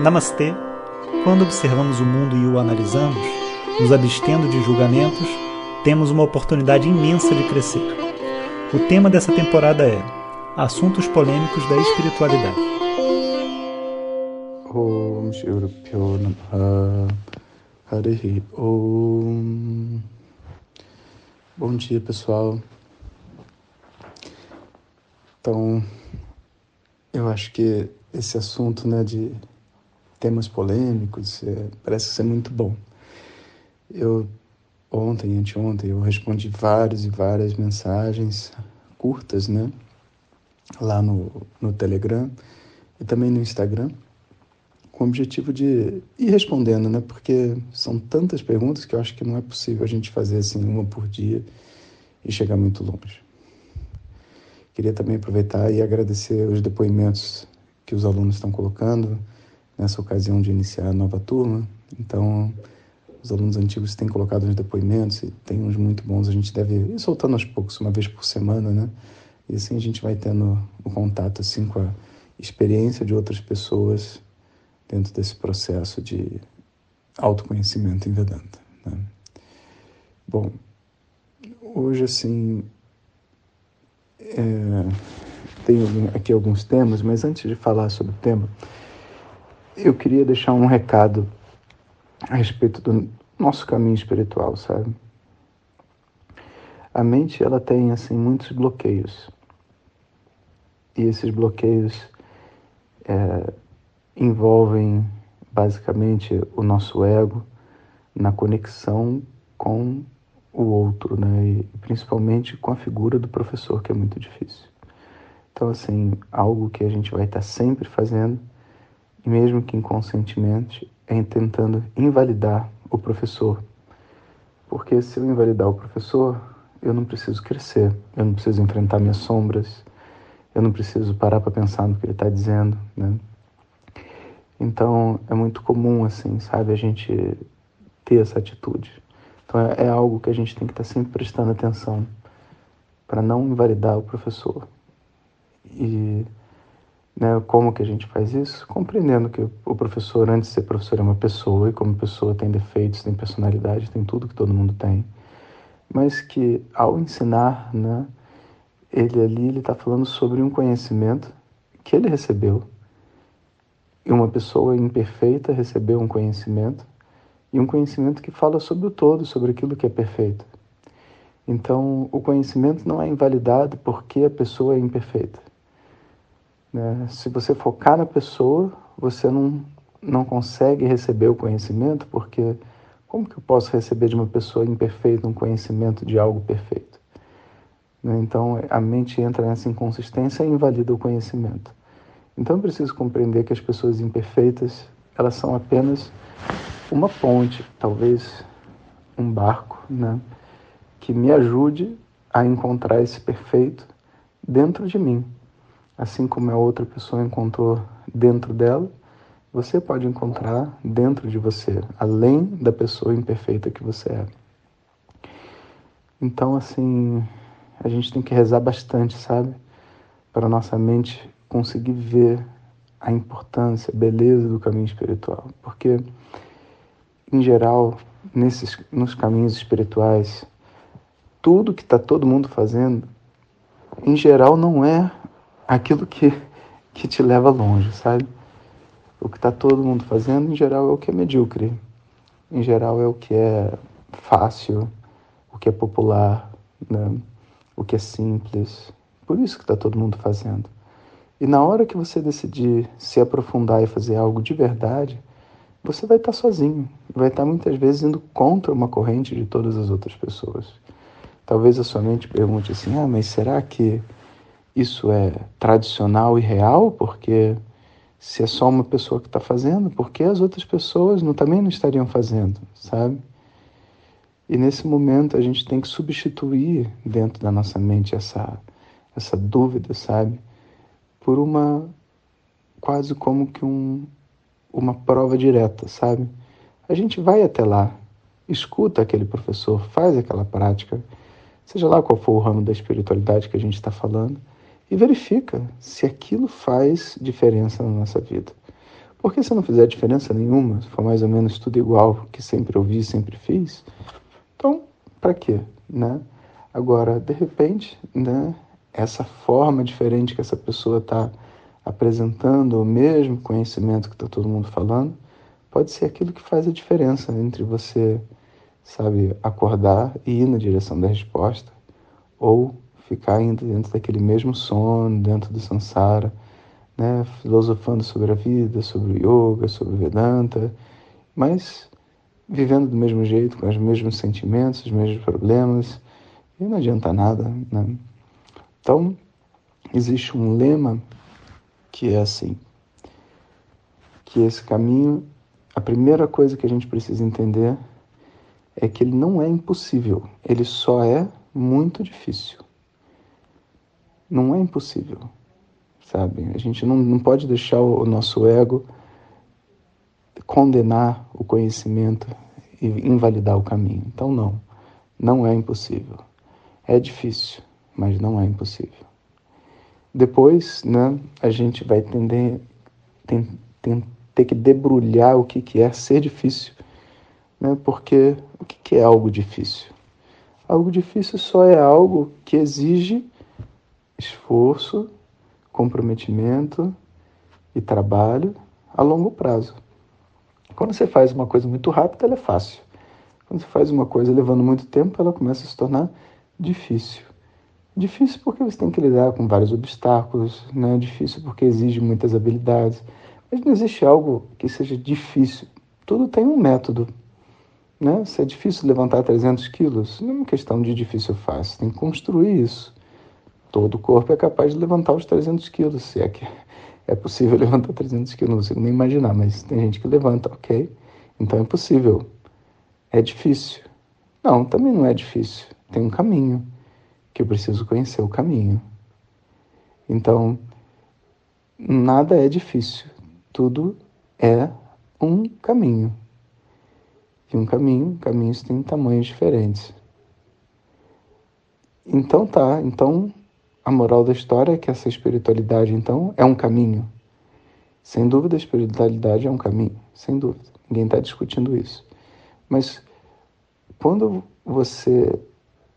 Namastê! Quando observamos o mundo e o analisamos, nos abstendo de julgamentos, temos uma oportunidade imensa de crescer. O tema dessa temporada é Assuntos Polêmicos da Espiritualidade. Om Om Bom dia, pessoal. Então, eu acho que esse assunto né, de temas polêmicos é, parece ser muito bom. Eu ontem, anteontem, eu respondi várias e várias mensagens curtas, né? Lá no, no Telegram e também no Instagram, com o objetivo de ir respondendo, né? Porque são tantas perguntas que eu acho que não é possível a gente fazer assim uma por dia e chegar muito longe. Queria também aproveitar e agradecer os depoimentos que os alunos estão colocando nessa ocasião de iniciar a nova turma. Então, os alunos antigos têm colocado uns depoimentos e tem uns muito bons. A gente deve ir soltando aos poucos, uma vez por semana, né? E assim a gente vai tendo o contato assim com a experiência de outras pessoas dentro desse processo de autoconhecimento em Vedanta. Né? Bom, hoje assim é, tenho aqui alguns temas, mas antes de falar sobre o tema, eu queria deixar um recado a respeito do nosso caminho espiritual, sabe? A mente ela tem assim muitos bloqueios e esses bloqueios é, envolvem basicamente o nosso ego na conexão com o outro, né? E principalmente com a figura do professor, que é muito difícil. Então, assim, algo que a gente vai estar sempre fazendo, mesmo que inconscientemente, é tentando invalidar o professor. Porque se eu invalidar o professor, eu não preciso crescer, eu não preciso enfrentar minhas sombras, eu não preciso parar para pensar no que ele está dizendo, né? Então, é muito comum, assim, sabe, a gente ter essa atitude. Então é, é algo que a gente tem que estar sempre prestando atenção para não invalidar o professor. E né, como que a gente faz isso? Compreendendo que o professor, antes de ser professor, é uma pessoa, e como pessoa tem defeitos, tem personalidade, tem tudo que todo mundo tem. Mas que ao ensinar, né, ele ali ele está falando sobre um conhecimento que ele recebeu. E uma pessoa imperfeita recebeu um conhecimento e um conhecimento que fala sobre o todo, sobre aquilo que é perfeito. Então, o conhecimento não é invalidado porque a pessoa é imperfeita. Né? Se você focar na pessoa, você não, não consegue receber o conhecimento, porque como que eu posso receber de uma pessoa imperfeita um conhecimento de algo perfeito? Né? Então, a mente entra nessa inconsistência e invalida o conhecimento. Então, eu preciso compreender que as pessoas imperfeitas, elas são apenas uma ponte, talvez um barco, né, que me ajude a encontrar esse perfeito dentro de mim. Assim como a outra pessoa encontrou dentro dela, você pode encontrar dentro de você, além da pessoa imperfeita que você é. Então, assim, a gente tem que rezar bastante, sabe? Para nossa mente conseguir ver a importância, a beleza do caminho espiritual. Porque em geral, nesses, nos caminhos espirituais, tudo que está todo mundo fazendo, em geral, não é aquilo que, que te leva longe, sabe? O que está todo mundo fazendo, em geral, é o que é medíocre. Em geral, é o que é fácil, o que é popular, né? o que é simples. Por isso que está todo mundo fazendo. E na hora que você decidir se aprofundar e fazer algo de verdade, você vai estar sozinho, vai estar muitas vezes indo contra uma corrente de todas as outras pessoas. Talvez a sua mente pergunte assim: ah, mas será que isso é tradicional e real? Porque se é só uma pessoa que está fazendo, por que as outras pessoas não, também não estariam fazendo, sabe? E nesse momento a gente tem que substituir dentro da nossa mente essa, essa dúvida, sabe? Por uma quase como que um, uma prova direta, sabe? A gente vai até lá, escuta aquele professor, faz aquela prática, seja lá qual for o ramo da espiritualidade que a gente está falando, e verifica se aquilo faz diferença na nossa vida. Porque se não fizer diferença nenhuma, se for mais ou menos tudo igual que sempre ouvi, sempre fiz, então para quê, né? Agora, de repente, né, essa forma diferente que essa pessoa está apresentando, o mesmo conhecimento que está todo mundo falando, pode ser aquilo que faz a diferença entre você, sabe, acordar e ir na direção da resposta, ou ficar indo dentro daquele mesmo sono, dentro do samsara, né, filosofando sobre a vida, sobre o yoga, sobre o Vedanta, mas vivendo do mesmo jeito, com os mesmos sentimentos, os mesmos problemas, e não adianta nada. Né? Então, existe um lema que é assim, que esse caminho, a primeira coisa que a gente precisa entender é que ele não é impossível, ele só é muito difícil. Não é impossível sabe? A gente não, não pode deixar o nosso ego condenar o conhecimento e invalidar o caminho. Então, não, não é impossível. É difícil, mas não é impossível. Depois, né, a gente vai tender, tem, tem, ter que debrulhar o que, que é ser difícil. Né? Porque o que, que é algo difícil? Algo difícil só é algo que exige esforço, comprometimento e trabalho a longo prazo. Quando você faz uma coisa muito rápida, ela é fácil. Quando você faz uma coisa levando muito tempo, ela começa a se tornar difícil. Difícil porque você tem que lidar com vários obstáculos, né? Difícil porque exige muitas habilidades. Mas não existe algo que seja difícil. Tudo tem um método. Né? Se é difícil levantar 300 quilos, não é uma questão de difícil ou fácil. Tem que construir isso. Todo o corpo é capaz de levantar os 300 quilos, se é que é possível levantar 300 quilos, não consigo nem imaginar, mas tem gente que levanta, ok? Então é possível. É difícil? Não, também não é difícil. Tem um caminho, que eu preciso conhecer o caminho. Então, nada é difícil, tudo é um caminho. E um caminho, caminhos têm tamanhos diferentes. Então tá, então a moral da história é que essa espiritualidade, então, é um caminho. Sem dúvida, a espiritualidade é um caminho, sem dúvida. Ninguém está discutindo isso. Mas quando você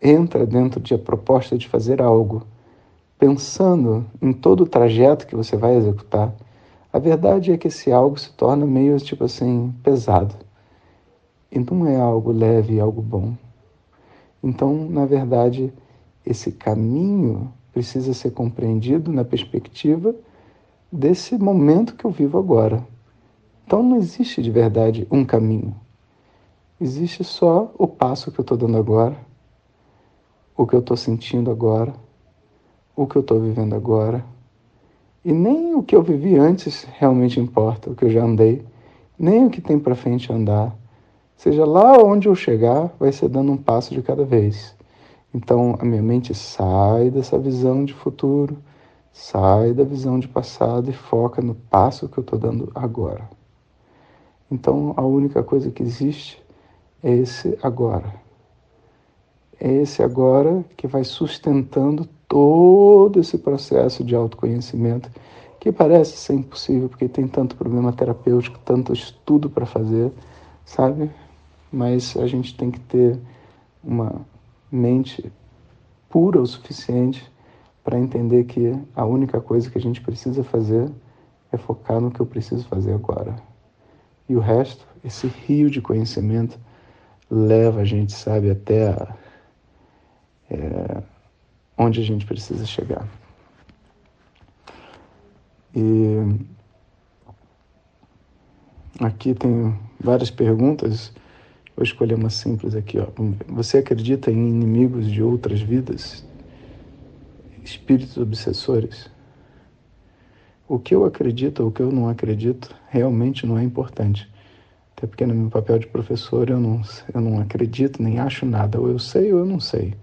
entra dentro de a proposta de fazer algo, pensando em todo o trajeto que você vai executar, a verdade é que esse algo se torna meio tipo assim pesado. E não é algo leve, algo bom. Então, na verdade, esse caminho precisa ser compreendido na perspectiva desse momento que eu vivo agora. Então não existe de verdade um caminho. Existe só o passo que eu estou dando agora, o que eu estou sentindo agora, o que eu estou vivendo agora. E nem o que eu vivi antes realmente importa, o que eu já andei, nem o que tem para frente andar. Seja lá onde eu chegar, vai ser dando um passo de cada vez. Então a minha mente sai dessa visão de futuro, sai da visão de passado e foca no passo que eu estou dando agora. Então a única coisa que existe é esse agora. É esse agora que vai sustentando todo esse processo de autoconhecimento que parece ser impossível porque tem tanto problema terapêutico, tanto estudo para fazer, sabe? Mas a gente tem que ter uma mente pura o suficiente para entender que a única coisa que a gente precisa fazer é focar no que eu preciso fazer agora. E o resto, esse rio de conhecimento, leva a gente, sabe, até a, é, onde a gente precisa chegar. E aqui tem várias perguntas Vou escolher uma simples aqui. Ó. Você acredita em inimigos de outras vidas? Espíritos obsessores? O que eu acredito ou o que eu não acredito realmente não é importante. Até porque no meu papel de professor eu não, eu não acredito nem acho nada. Ou eu sei ou eu não sei.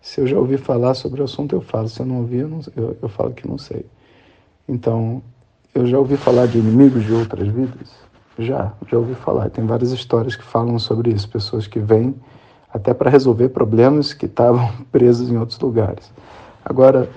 Se eu já ouvi falar sobre o assunto, eu falo. Se eu não ouvi, eu, não, eu, eu falo que não sei. Então, eu já ouvi falar de inimigos de outras vidas? Já, já ouvi falar. Tem várias histórias que falam sobre isso. Pessoas que vêm até para resolver problemas que estavam presos em outros lugares. Agora,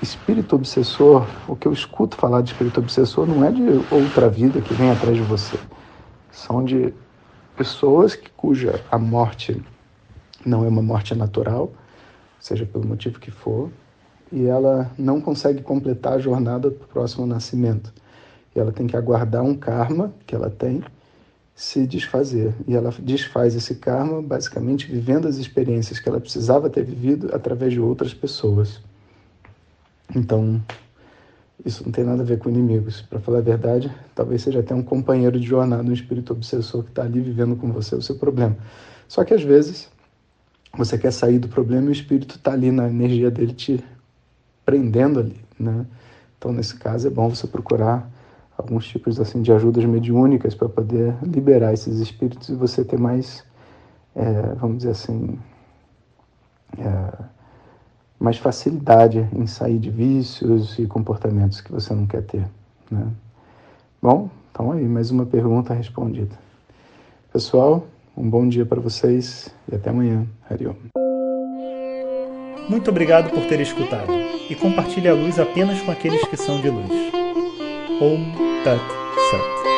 espírito obsessor, o que eu escuto falar de espírito obsessor não é de outra vida que vem atrás de você. São de pessoas que, cuja a morte não é uma morte natural, seja pelo motivo que for, e ela não consegue completar a jornada para o próximo nascimento. Ela tem que aguardar um karma que ela tem se desfazer. E ela desfaz esse karma basicamente vivendo as experiências que ela precisava ter vivido através de outras pessoas. Então, isso não tem nada a ver com inimigos. Para falar a verdade, talvez seja até um companheiro de jornada, um espírito obsessor que está ali vivendo com você o seu problema. Só que às vezes você quer sair do problema e o espírito está ali na energia dele te prendendo ali, né? Então, nesse caso, é bom você procurar alguns tipos assim de ajudas mediúnicas para poder liberar esses espíritos e você ter mais, é, vamos dizer assim, é, mais facilidade em sair de vícios e comportamentos que você não quer ter. Né? Bom, então aí, mais uma pergunta respondida. Pessoal, um bom dia para vocês e até amanhã. Hariom. Muito obrigado por ter escutado e compartilhe a luz apenas com aqueles que são de luz. Om Tat Sat.